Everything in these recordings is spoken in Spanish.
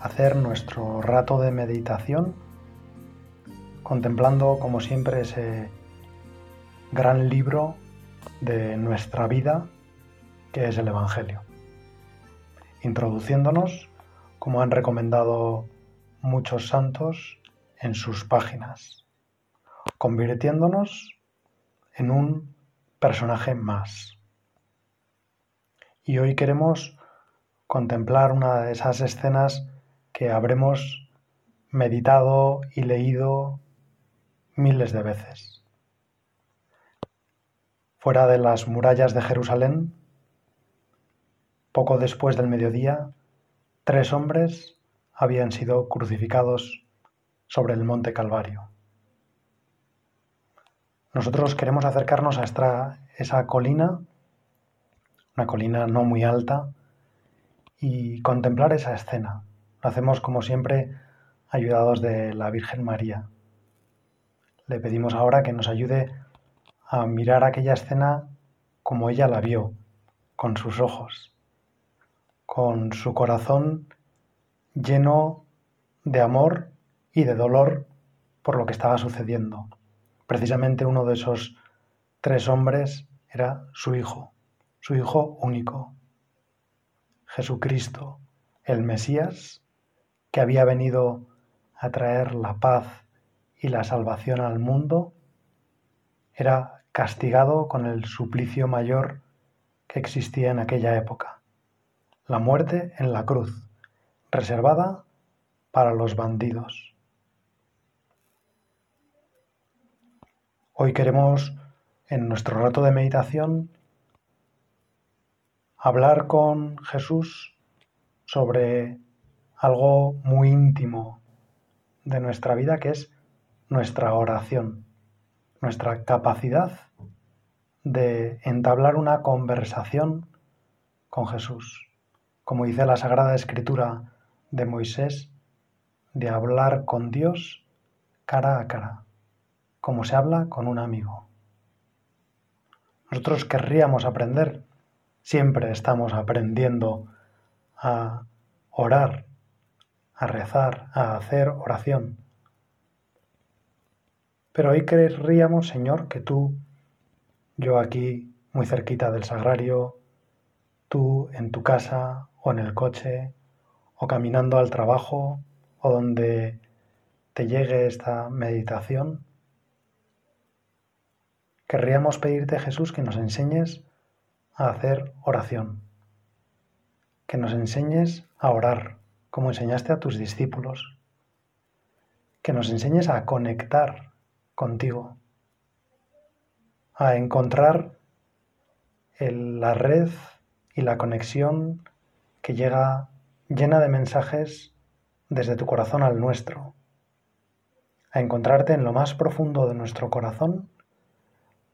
hacer nuestro rato de meditación contemplando como siempre ese gran libro de nuestra vida que es el Evangelio. Introduciéndonos, como han recomendado muchos santos, en sus páginas, convirtiéndonos en un personaje más. Y hoy queremos contemplar una de esas escenas que habremos meditado y leído miles de veces. Fuera de las murallas de Jerusalén, poco después del mediodía, tres hombres habían sido crucificados sobre el monte Calvario. Nosotros queremos acercarnos a esa colina, una colina no muy alta, y contemplar esa escena, hacemos como siempre ayudados de la Virgen María. Le pedimos ahora que nos ayude a mirar aquella escena como ella la vio, con sus ojos, con su corazón lleno de amor y de dolor por lo que estaba sucediendo. Precisamente uno de esos tres hombres era su hijo, su hijo único, Jesucristo, el Mesías, que había venido a traer la paz y la salvación al mundo, era castigado con el suplicio mayor que existía en aquella época, la muerte en la cruz, reservada para los bandidos. Hoy queremos, en nuestro rato de meditación, hablar con Jesús sobre algo muy íntimo de nuestra vida que es nuestra oración, nuestra capacidad de entablar una conversación con Jesús. Como dice la Sagrada Escritura de Moisés, de hablar con Dios cara a cara, como se habla con un amigo. Nosotros querríamos aprender, siempre estamos aprendiendo a orar a rezar, a hacer oración. Pero hoy querríamos, Señor, que tú, yo aquí, muy cerquita del sagrario, tú en tu casa o en el coche, o caminando al trabajo, o donde te llegue esta meditación, querríamos pedirte, Jesús, que nos enseñes a hacer oración, que nos enseñes a orar, como enseñaste a tus discípulos, que nos enseñes a conectar contigo, a encontrar la red y la conexión que llega llena de mensajes desde tu corazón al nuestro, a encontrarte en lo más profundo de nuestro corazón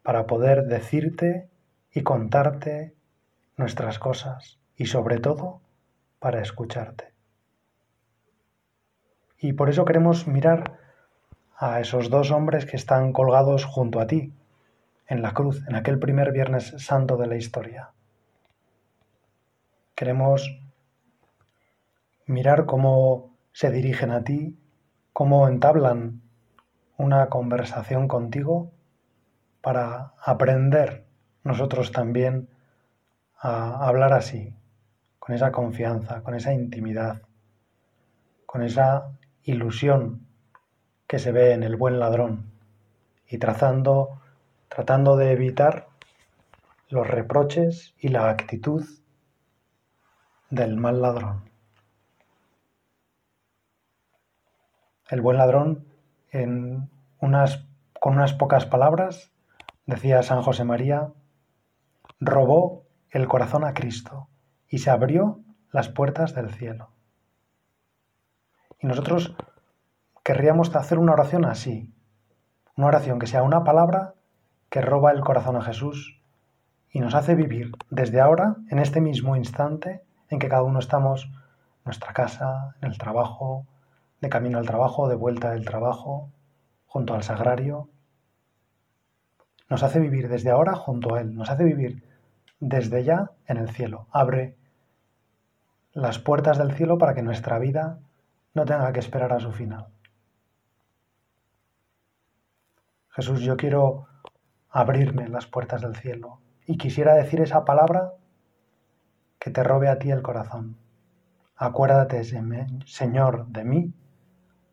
para poder decirte y contarte nuestras cosas y sobre todo para escucharte. Y por eso queremos mirar a esos dos hombres que están colgados junto a ti, en la cruz, en aquel primer Viernes Santo de la historia. Queremos mirar cómo se dirigen a ti, cómo entablan una conversación contigo para aprender nosotros también a hablar así, con esa confianza, con esa intimidad, con esa ilusión que se ve en el buen ladrón y trazando, tratando de evitar los reproches y la actitud del mal ladrón. El buen ladrón, con unas pocas palabras, decía San José María, robó el corazón a Cristo y se abrió las puertas del cielo. Y nosotros querríamos hacer una oración así, una oración que sea una palabra que roba el corazón a Jesús y nos hace vivir desde ahora, en este mismo instante en que cada uno estamos en nuestra casa, en el trabajo, de camino al trabajo, de vuelta del trabajo, junto al sagrario. Nos hace vivir desde ahora junto a Él, nos hace vivir desde ya en el cielo. Abre las puertas del cielo para que nuestra vida no tenga que esperar a su final. Jesús, yo quiero abrirme las puertas del cielo y quisiera decir esa palabra que te robe a ti el corazón. Acuérdate, Señor, de mí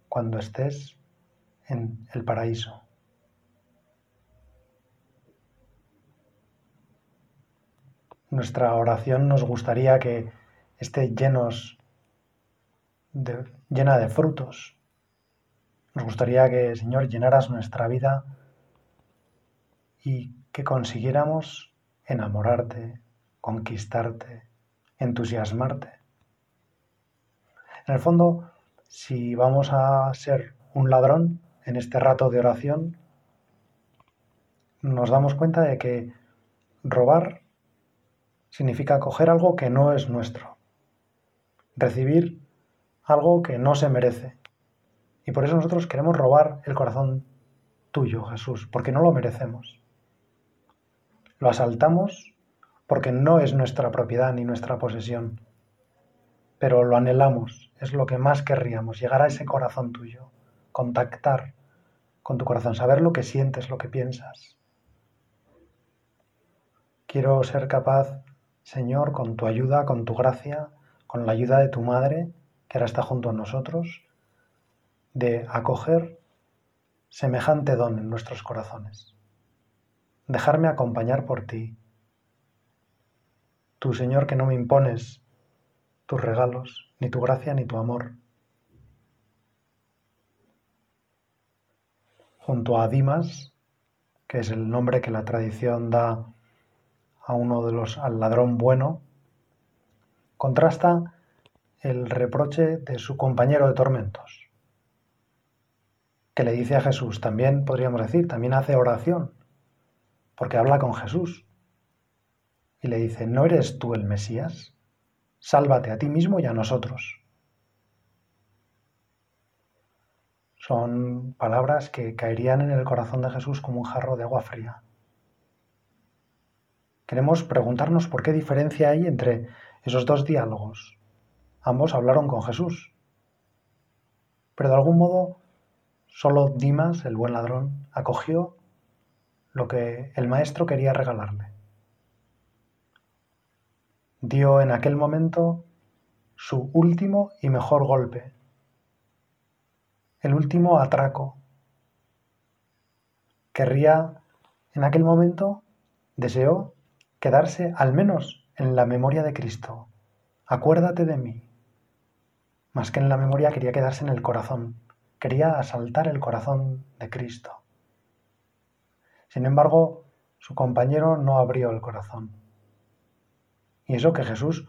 cuando estés en el paraíso. Nuestra oración nos gustaría que esté llenos llena de frutos. Nos gustaría que, Señor, llenaras nuestra vida y que consiguiéramos enamorarte, conquistarte, entusiasmarte. En el fondo, si vamos a ser un ladrón en este rato de oración, nos damos cuenta de que robar significa coger algo que no es nuestro, recibir algo que no se merece. Y por eso nosotros queremos robar el corazón tuyo, Jesús, porque no lo merecemos. Lo asaltamos porque no es nuestra propiedad ni nuestra posesión, pero lo anhelamos, es lo que más querríamos, llegar a ese corazón tuyo, contactar con tu corazón, saber lo que sientes, lo que piensas. Quiero ser capaz, Señor, con tu ayuda, con tu gracia, con la ayuda de tu Madre, que ahora está junto a nosotros, de acoger semejante don en nuestros corazones. Dejarme acompañar por ti. Tú, Señor, que no me impones tus regalos, ni tu gracia, ni tu amor. Junto a Dimas, que es el nombre que la tradición da a uno de los al ladrón bueno, contrasta el reproche de su compañero de tormentos, que le dice a Jesús, también podríamos decir, también hace oración, porque habla con Jesús, y le dice, ¿no eres tú el Mesías? Sálvate a ti mismo y a nosotros. Son palabras que caerían en el corazón de Jesús como un jarro de agua fría. Queremos preguntarnos por qué diferencia hay entre esos dos diálogos. Ambos hablaron con Jesús. Pero de algún modo, solo Dimas, el buen ladrón, acogió lo que el maestro quería regalarle dio en aquel momento su último y mejor golpe, el último atraco. Querría, en aquel momento, deseó quedarse al menos en la memoria de Cristo. Acuérdate de mí. Más que en la memoria quería quedarse en el corazón. Quería asaltar el corazón de Cristo. Sin embargo, su compañero no abrió el corazón. Y eso que Jesús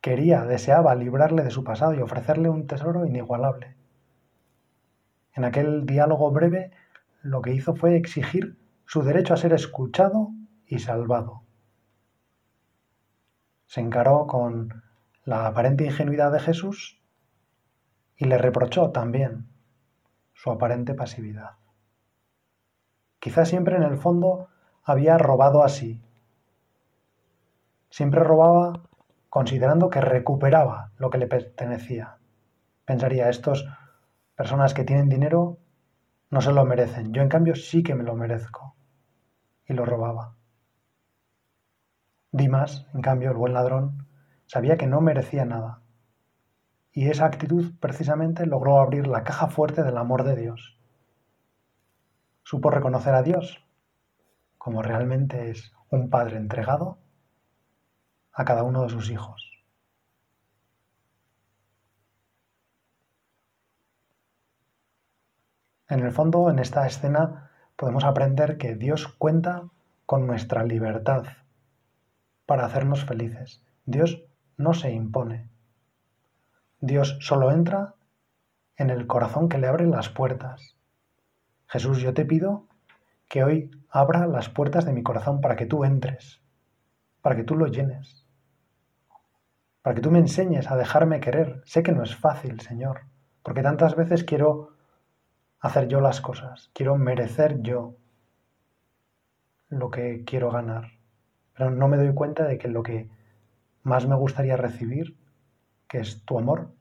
quería, deseaba librarle de su pasado y ofrecerle un tesoro inigualable. En aquel diálogo breve lo que hizo fue exigir su derecho a ser escuchado y salvado. Se encaró con la aparente ingenuidad de Jesús y le reprochó también su aparente pasividad. Quizá siempre en el fondo había robado así, Siempre robaba considerando que recuperaba lo que le pertenecía. Pensaría, estos personas que tienen dinero no se lo merecen. Yo en cambio sí que me lo merezco. Y lo robaba. Dimas, en cambio, el buen ladrón, sabía que no merecía nada. Y esa actitud precisamente logró abrir la caja fuerte del amor de Dios. Supo reconocer a Dios como realmente es un Padre entregado a cada uno de sus hijos. En el fondo, en esta escena, podemos aprender que Dios cuenta con nuestra libertad para hacernos felices. Dios no se impone. Dios solo entra en el corazón que le abre las puertas. Jesús, yo te pido que hoy abra las puertas de mi corazón para que tú entres, para que tú lo llenes, para que tú me enseñes a dejarme querer. Sé que no es fácil, Señor, porque tantas veces quiero hacer yo las cosas, quiero merecer yo lo que quiero ganar, pero no me doy cuenta de que lo que más me gustaría recibir, que es tu amor,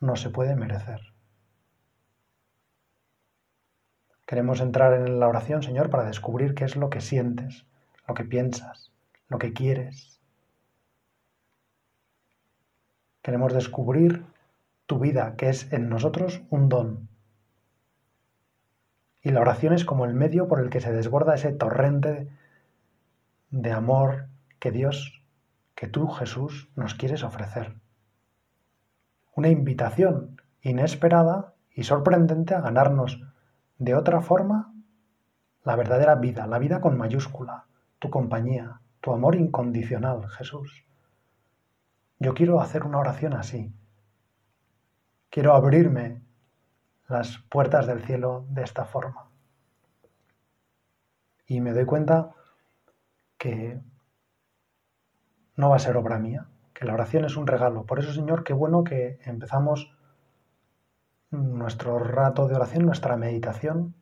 no se puede merecer. Queremos entrar en la oración, Señor, para descubrir qué es lo que sientes, lo que piensas, lo que quieres. Queremos descubrir tu vida, que es en nosotros un don. Y la oración es como el medio por el que se desborda ese torrente de amor que Dios, que tú, Jesús, nos quieres ofrecer. Una invitación inesperada y sorprendente a ganarnos de otra forma, la verdadera vida, la vida con mayúscula, tu compañía, tu amor incondicional, Jesús. Yo quiero hacer una oración así. Quiero abrirme las puertas del cielo de esta forma. Y me doy cuenta que no va a ser obra mía, que la oración es un regalo. Por eso, Señor, qué bueno que empezamos nuestro rato de oración, nuestra meditación,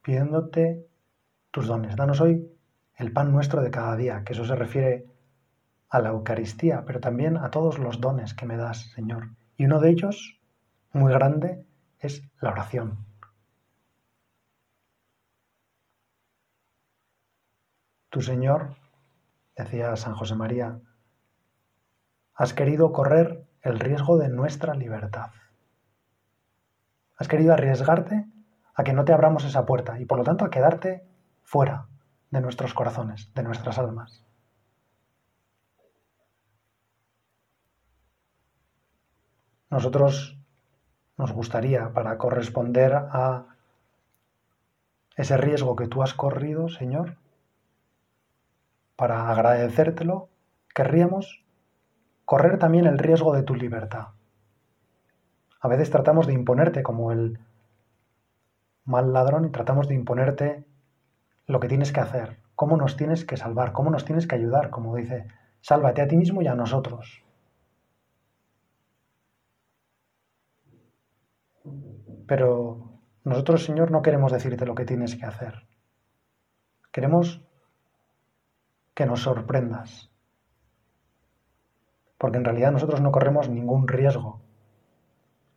pidiéndote tus dones. Danos hoy el pan nuestro de cada día, que eso se refiere a la Eucaristía, pero también a todos los dones que me das, Señor. Y uno de ellos, muy grande, es la oración. Tu Señor, decía San José María, has querido correr el riesgo de nuestra libertad. Has querido arriesgarte a que no te abramos esa puerta y por lo tanto a quedarte fuera de nuestros corazones, de nuestras almas. Nosotros nos gustaría, para corresponder a ese riesgo que tú has corrido, Señor, para agradecértelo, querríamos correr también el riesgo de tu libertad. A veces tratamos de imponerte como el mal ladrón y tratamos de imponerte lo que tienes que hacer, cómo nos tienes que salvar, cómo nos tienes que ayudar, como dice, sálvate a ti mismo y a nosotros. Pero nosotros, Señor, no queremos decirte lo que tienes que hacer. Queremos que nos sorprendas. Porque en realidad nosotros no corremos ningún riesgo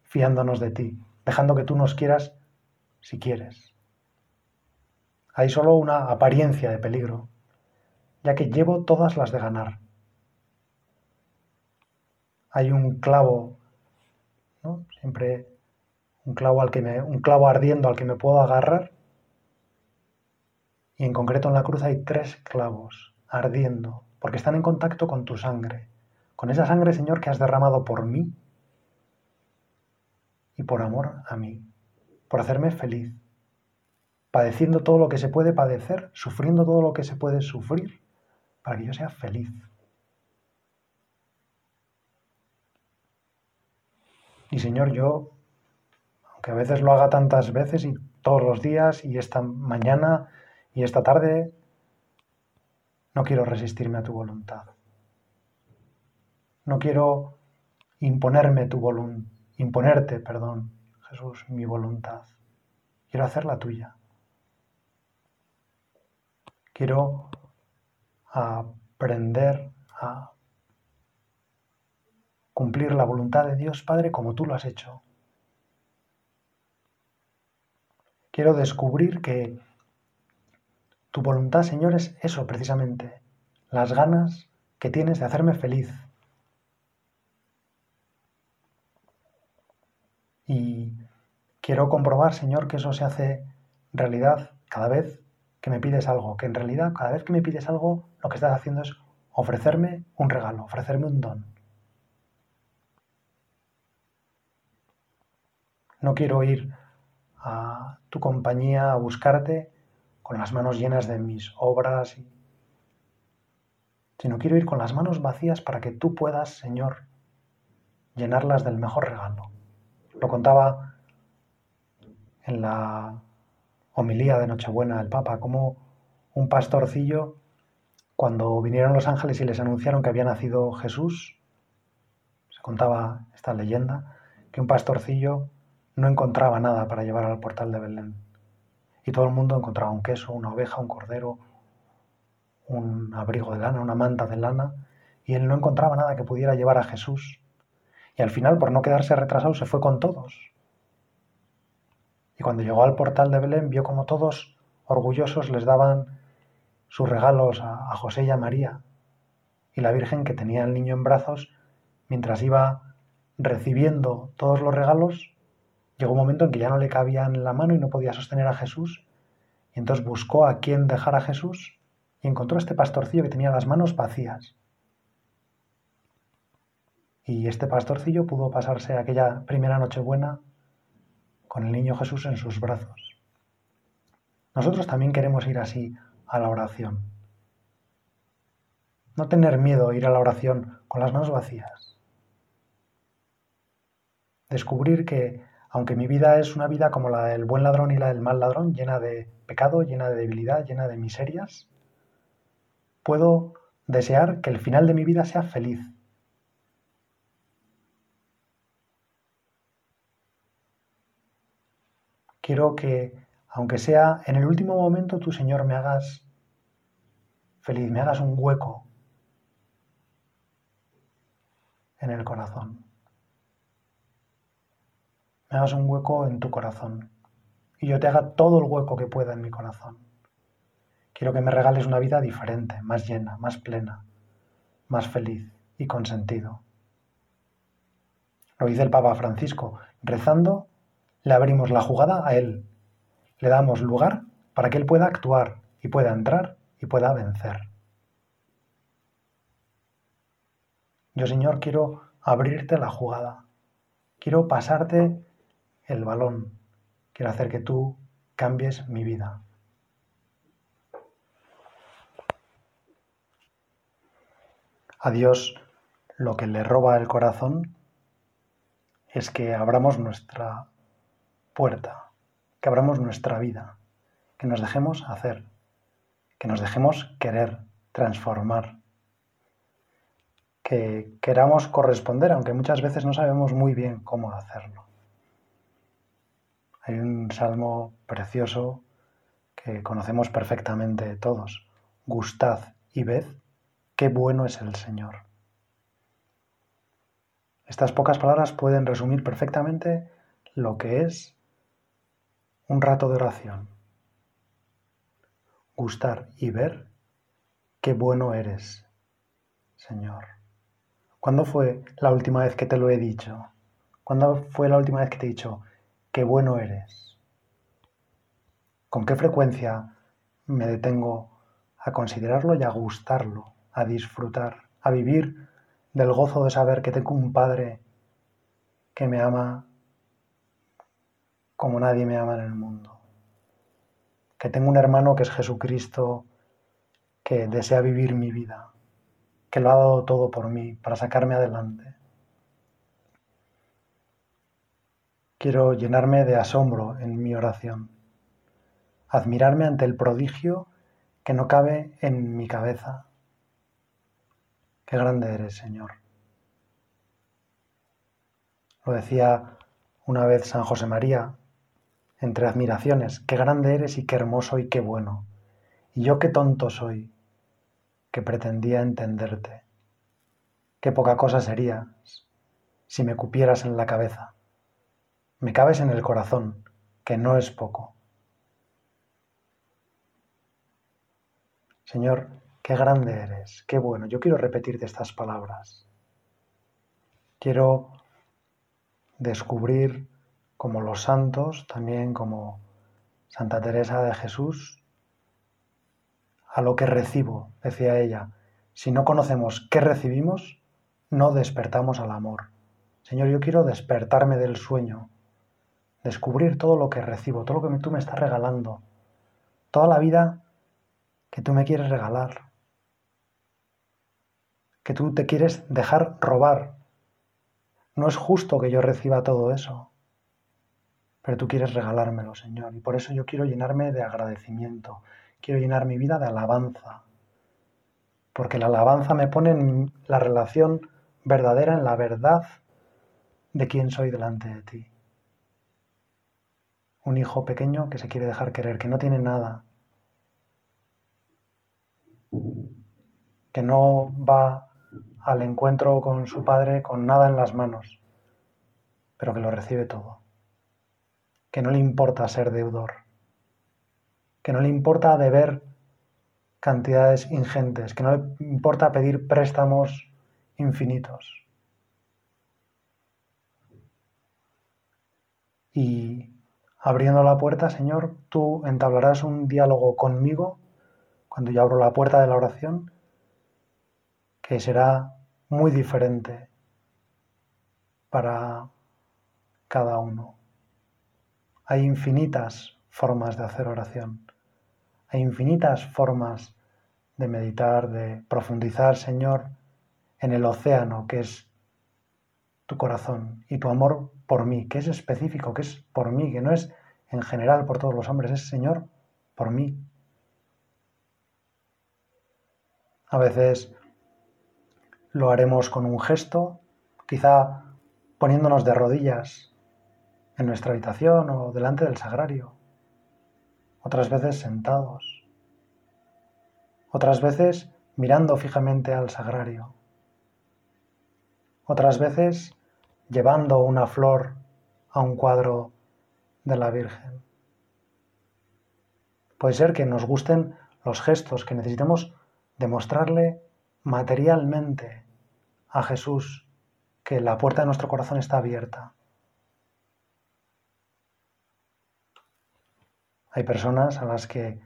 fiándonos de ti, dejando que tú nos quieras si quieres. Hay solo una apariencia de peligro, ya que llevo todas las de ganar. Hay un clavo, ¿no? Siempre un clavo al que un clavo ardiendo al que me puedo agarrar. Y en concreto en la cruz hay tres clavos ardiendo, porque están en contacto con tu sangre, con esa sangre, Señor, que has derramado por mí y por amor a mí, por hacerme feliz, padeciendo todo lo que se puede padecer, sufriendo todo lo que se puede sufrir, para que yo sea feliz. Y Señor, yo, aunque a veces lo haga tantas veces y todos los días y esta mañana y esta tarde, no quiero resistirme a tu voluntad. No quiero imponerme tu voluntad imponerte, perdón, Jesús, mi voluntad. Quiero hacer la tuya. Quiero aprender a cumplir la voluntad de Dios Padre como tú lo has hecho. Quiero descubrir que tu voluntad, Señor, es eso precisamente, las ganas que tienes de hacerme feliz, Y quiero comprobar, Señor, que eso se hace realidad cada vez que me pides algo, que en realidad cada vez que me pides algo, lo que estás haciendo es ofrecerme un regalo, ofrecerme un don. No quiero ir a tu compañía a buscarte con las manos llenas de mis obras, sino quiero ir con las manos vacías para que tú puedas, Señor, llenarlas del mejor regalo Lo contaba en la homilía de Nochebuena el Papa, como un pastorcillo, cuando vinieron los ángeles y les anunciaron que había nacido Jesús, se contaba esta leyenda, que un pastorcillo no encontraba nada para llevar al portal de Belén. Y todo el mundo encontraba un queso, una oveja, un cordero, un abrigo de lana, una manta de lana, y él no encontraba nada que pudiera llevar a Jesús. Y al final, por no quedarse retrasado, se fue con todos. Y cuando llegó al portal de Belén, vio como todos, orgullosos, les daban sus regalos a, José y a María. Y la Virgen, que tenía al niño en brazos, mientras iba recibiendo todos los regalos, llegó un momento en que ya no le cabían la mano y no podía sostener a Jesús. Y entonces buscó a quién dejar a Jesús y encontró a este pastorcillo que tenía las manos vacías. Y este pastorcillo pudo pasarse aquella primera Nochebuena con el niño Jesús en sus brazos. Nosotros también queremos ir así a la oración. No tener miedo a ir a la oración con las manos vacías. Descubrir que, aunque mi vida es una vida como la del buen ladrón y la del mal ladrón, llena de pecado, llena de debilidad, llena de miserias, puedo desear que el final de mi vida sea feliz, Quiero que, aunque sea en el último momento, tu Señor me hagas feliz, me hagas un hueco en el corazón. Me hagas un hueco en tu corazón y yo te haga todo el hueco que pueda en mi corazón. Quiero que me regales una vida diferente, más llena, más plena, más feliz y con sentido. Lo dice el Papa Francisco, rezando le abrimos la jugada a Él. Le damos lugar para que Él pueda actuar y pueda entrar y pueda vencer. Yo, Señor, quiero abrirte la jugada. Quiero pasarte el balón. Quiero hacer que tú cambies mi vida. A Dios lo que le roba el corazón es que abramos nuestra puerta, que abramos nuestra vida, que nos dejemos hacer, que nos dejemos querer, transformar, que queramos corresponder, aunque muchas veces no sabemos muy bien cómo hacerlo. Hay un salmo precioso que conocemos perfectamente todos. Gustad y ved qué bueno es el Señor. Estas pocas palabras pueden resumir perfectamente lo que es un rato de oración. Gustar y ver qué bueno eres, Señor. ¿Cuándo fue la última vez que te lo he dicho? ¿Cuándo fue la última vez que te he dicho qué bueno eres? ¿Con qué frecuencia me detengo a considerarlo y a gustarlo, a disfrutar, a vivir del gozo de saber que tengo un Padre que me ama como nadie me ama en el mundo. Que tengo un hermano que es Jesucristo, que desea vivir mi vida, que lo ha dado todo por mí, para sacarme adelante. Quiero llenarme de asombro en mi oración, admirarme ante el prodigio que no cabe en mi cabeza. Qué grande eres, Señor. Lo decía una vez San José María, entre admiraciones, qué grande eres y qué hermoso y qué bueno. Y yo qué tonto soy, que pretendía entenderte. Qué poca cosa serías si me cupieras en la cabeza. Me cabes en el corazón, que no es poco. Señor, qué grande eres, qué bueno. Yo quiero repetirte estas palabras. Quiero descubrir como los santos, también como Santa Teresa de Jesús, a lo que recibo, decía ella. Si no conocemos qué recibimos, no despertamos al amor. Señor, yo quiero despertarme del sueño, descubrir todo lo que recibo, todo lo que tú me estás regalando, toda la vida que tú me quieres regalar, que tú te quieres dejar robar. No es justo que yo reciba todo eso. Pero tú quieres regalármelo, Señor. Y por eso yo quiero llenarme de agradecimiento, quiero llenar mi vida de alabanza, porque la alabanza me pone en la relación verdadera, en la verdad de quién soy delante de ti. Un hijo pequeño que se quiere dejar querer, que no tiene nada, que no va al encuentro con su padre con nada en las manos, pero que lo recibe todo, que no le importa ser deudor, que no le importa deber cantidades ingentes, que no le importa pedir préstamos infinitos. Y abriendo la puerta, Señor, tú entablarás un diálogo conmigo cuando yo abro la puerta de la oración, que será muy diferente para cada uno. Hay infinitas formas de hacer oración. Hay infinitas formas de meditar, de profundizar, Señor, en el océano que es tu corazón y tu amor por mí, que es específico, que es por mí, que no es en general por todos los hombres, es Señor por mí. A veces lo haremos con un gesto, quizá poniéndonos de rodillas en nuestra habitación o delante del sagrario, otras veces sentados, otras veces mirando fijamente al sagrario, otras veces llevando una flor a un cuadro de la Virgen. Puede ser que nos gusten los gestos, que necesitemos demostrarle materialmente a Jesús que la puerta de nuestro corazón está abierta. Hay personas a las que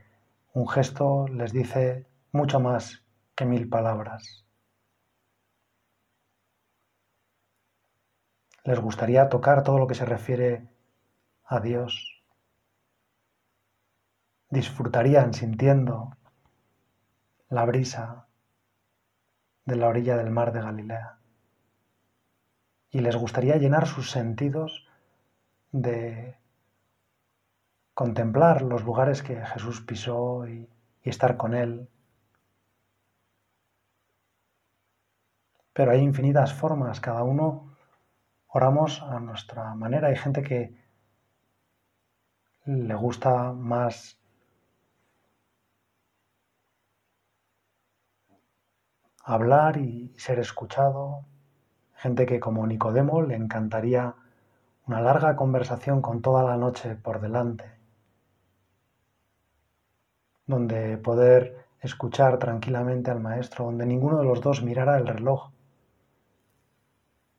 un gesto les dice mucho más que mil palabras. Les gustaría tocar todo lo que se refiere a Dios. Disfrutarían sintiendo la brisa de la orilla del mar de Galilea. Y les gustaría llenar sus sentidos de contemplar los lugares que Jesús pisó y, y estar con Él. Pero hay infinitas formas, cada uno oramos a nuestra manera. Hay gente que le gusta más hablar y ser escuchado, gente que como Nicodemo le encantaría una larga conversación con toda la noche por delante, donde poder escuchar tranquilamente al maestro, donde ninguno de los dos mirara el reloj,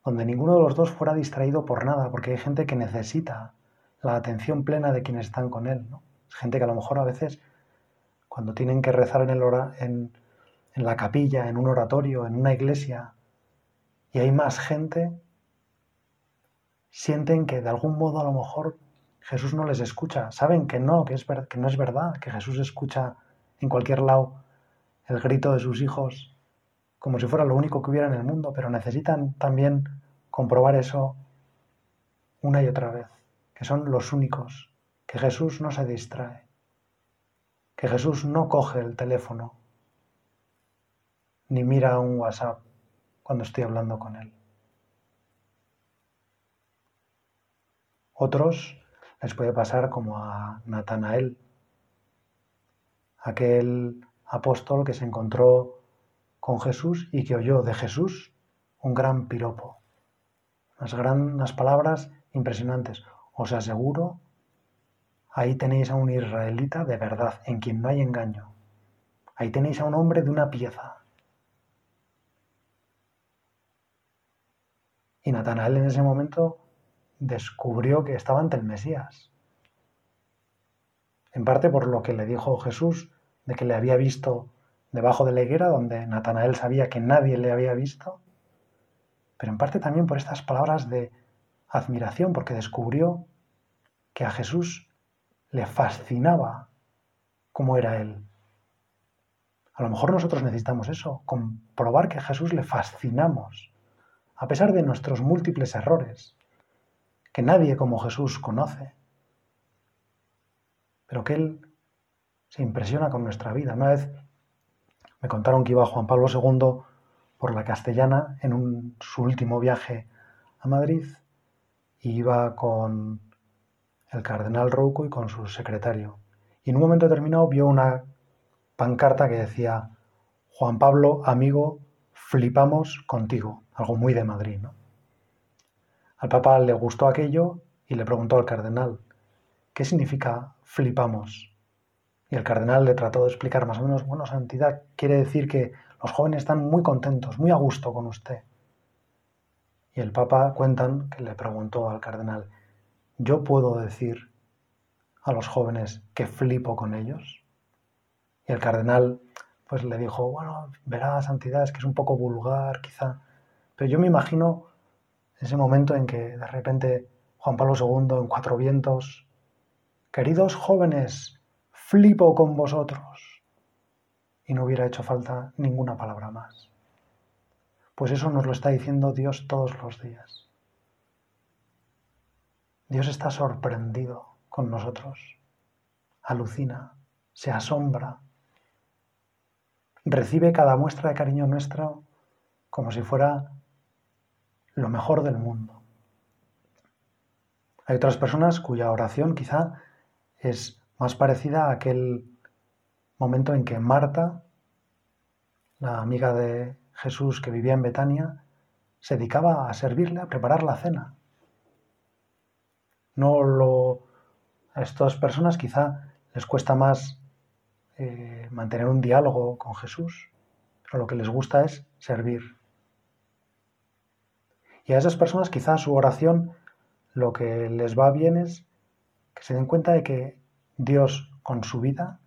donde ninguno de los dos fuera distraído por nada, porque hay gente que necesita la atención plena de quienes están con él, ¿no? gente que a lo mejor a veces cuando tienen que rezar en el hora, en, en la capilla, en un oratorio, en una iglesia, y hay más gente, sienten que de algún modo a lo mejor Jesús no les escucha. Saben que no, que, es no es verdad, que Jesús escucha en cualquier lado el grito de sus hijos como si fuera lo único que hubiera en el mundo, pero necesitan también comprobar eso una y otra vez, que son los únicos, que Jesús no se distrae, que Jesús no coge el teléfono ni mira un WhatsApp cuando estoy hablando con él. Otros les puede pasar como a Natanael, aquel apóstol que se encontró con Jesús y que oyó de Jesús un gran piropo, unas, unas palabras impresionantes. Os aseguro, ahí tenéis a un israelita de verdad, en quien no hay engaño. Ahí tenéis a un hombre de una pieza, Y Natanael en ese momento descubrió que estaba ante el Mesías. En parte por lo que le dijo Jesús, de que le había visto debajo de la higuera, donde Natanael sabía que nadie le había visto, pero en parte también por estas palabras de admiración, porque descubrió que a Jesús le fascinaba cómo era Él. A lo mejor nosotros necesitamos eso, comprobar que a Jesús le fascinamos a pesar de nuestros múltiples errores, que nadie como Jesús conoce, pero que Él se impresiona con nuestra vida. Una vez me contaron que iba Juan Pablo II por la Castellana en su último viaje a Madrid y iba con el cardenal Rouco y con su secretario. Y en un momento determinado vio una pancarta que decía, Juan Pablo, amigo, flipamos contigo, algo muy de Madrid. ¿no? Al Papa le gustó aquello y le preguntó al cardenal, ¿qué significa flipamos? Y el cardenal le trató de explicar más o menos, bueno, santidad, quiere decir que los jóvenes están muy contentos, muy a gusto con usted. Y el Papa cuentan que le preguntó al cardenal, ¿yo puedo decir a los jóvenes que flipo con ellos? Y el cardenal pues le dijo, bueno, verá, santidad, es que es un poco vulgar quizá, pero yo me imagino ese momento en que de repente Juan Pablo II en cuatro vientos, queridos jóvenes, flipo con vosotros, y no hubiera hecho falta ninguna palabra más. Pues eso nos lo está diciendo Dios todos los días. Dios está sorprendido con nosotros, alucina, se asombra, recibe cada muestra de cariño nuestro como si fuera lo mejor del mundo. Hay otras personas cuya oración quizá es más parecida a aquel momento en que Marta, la amiga de Jesús que vivía en Betania, se dedicaba a servirle, a preparar la cena. No lo a estas personas quizá les cuesta más eh, mantener un diálogo con Jesús, pero lo que les gusta es servir. Y a esas personas quizá su oración lo que les va bien es que se den cuenta de que Dios con su vida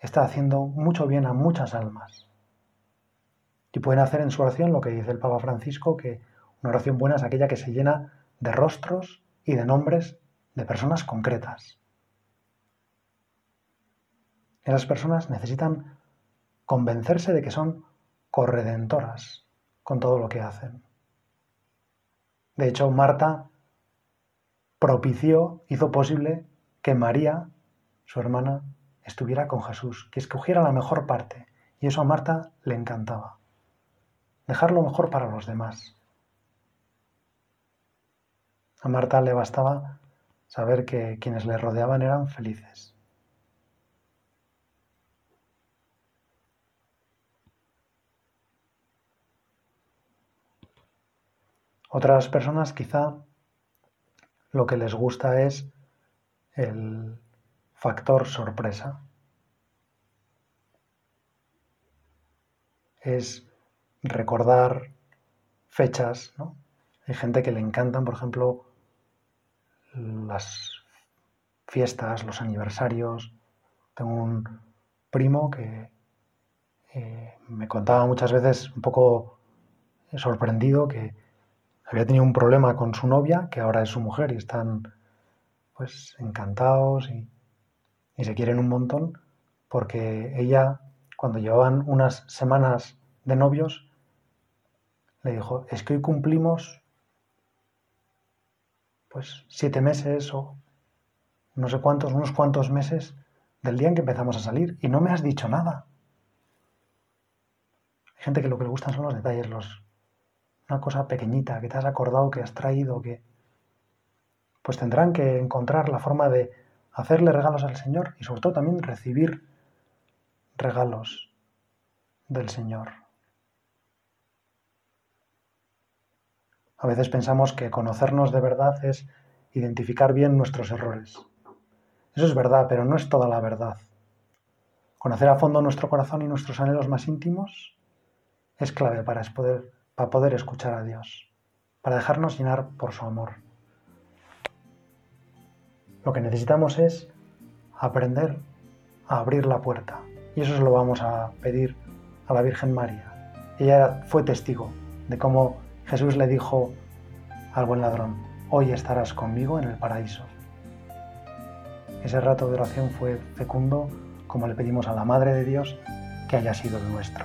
está haciendo mucho bien a muchas almas. Y pueden hacer en su oración lo que dice el Papa Francisco, que una oración buena es aquella que se llena de rostros y de nombres de personas concretas. Esas personas necesitan convencerse de que son corredentoras con todo lo que hacen. De hecho, Marta propició, hizo posible que María, su hermana, estuviera con Jesús, que escogiera la mejor parte. Y eso a Marta le encantaba dejar lo mejor para los demás. A Marta le bastaba saber que quienes le rodeaban eran felices. Otras personas quizá lo que les gusta es el factor sorpresa. Es recordar fechas, ¿no? Hay gente que le encantan, por ejemplo, las fiestas, los aniversarios. Tengo un primo que eh, me contaba muchas veces un poco sorprendido que había tenido un problema con su novia, que ahora es su mujer, y están pues encantados y, se quieren un montón, porque ella, cuando llevaban unas semanas de novios, le dijo, es que hoy cumplimos pues siete meses o no sé cuántos, unos cuantos meses del día en que empezamos a salir y no me has dicho nada. Hay gente que lo que le gustan son los detalles, los, una cosa pequeñita que te has acordado, que has traído, que pues tendrán que encontrar la forma de hacerle regalos al Señor y sobre todo también recibir regalos del Señor. A veces pensamos que conocernos de verdad es identificar bien nuestros errores. Eso es verdad, pero no es toda la verdad. Conocer a fondo nuestro corazón y nuestros anhelos más íntimos es clave para poder, para poder escuchar a Dios, para dejarnos llenar por su amor. Lo que necesitamos es aprender a abrir la puerta. Y eso se lo vamos a pedir a la Virgen María. Ella fue testigo de cómo Jesús le dijo al buen ladrón, hoy estarás conmigo en el paraíso. Ese rato de oración fue fecundo como le pedimos a la Madre de Dios que haya sido el nuestro.